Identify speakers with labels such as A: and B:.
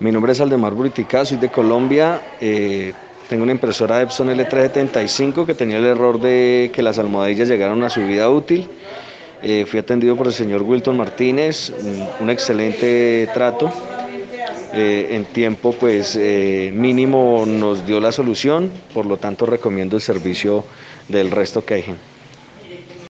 A: Mi nombre es Aldemar Buritica, soy de Colombia. Eh, tengo una impresora Epson L375 que tenía el error de que las almohadillas llegaron a su vida útil. Eh, fui atendido por el señor Wilton Martínez, un, excelente trato. Eh, en tiempo pues eh, mínimo nos dio la solución, por lo tanto recomiendo el servicio del resto que hay.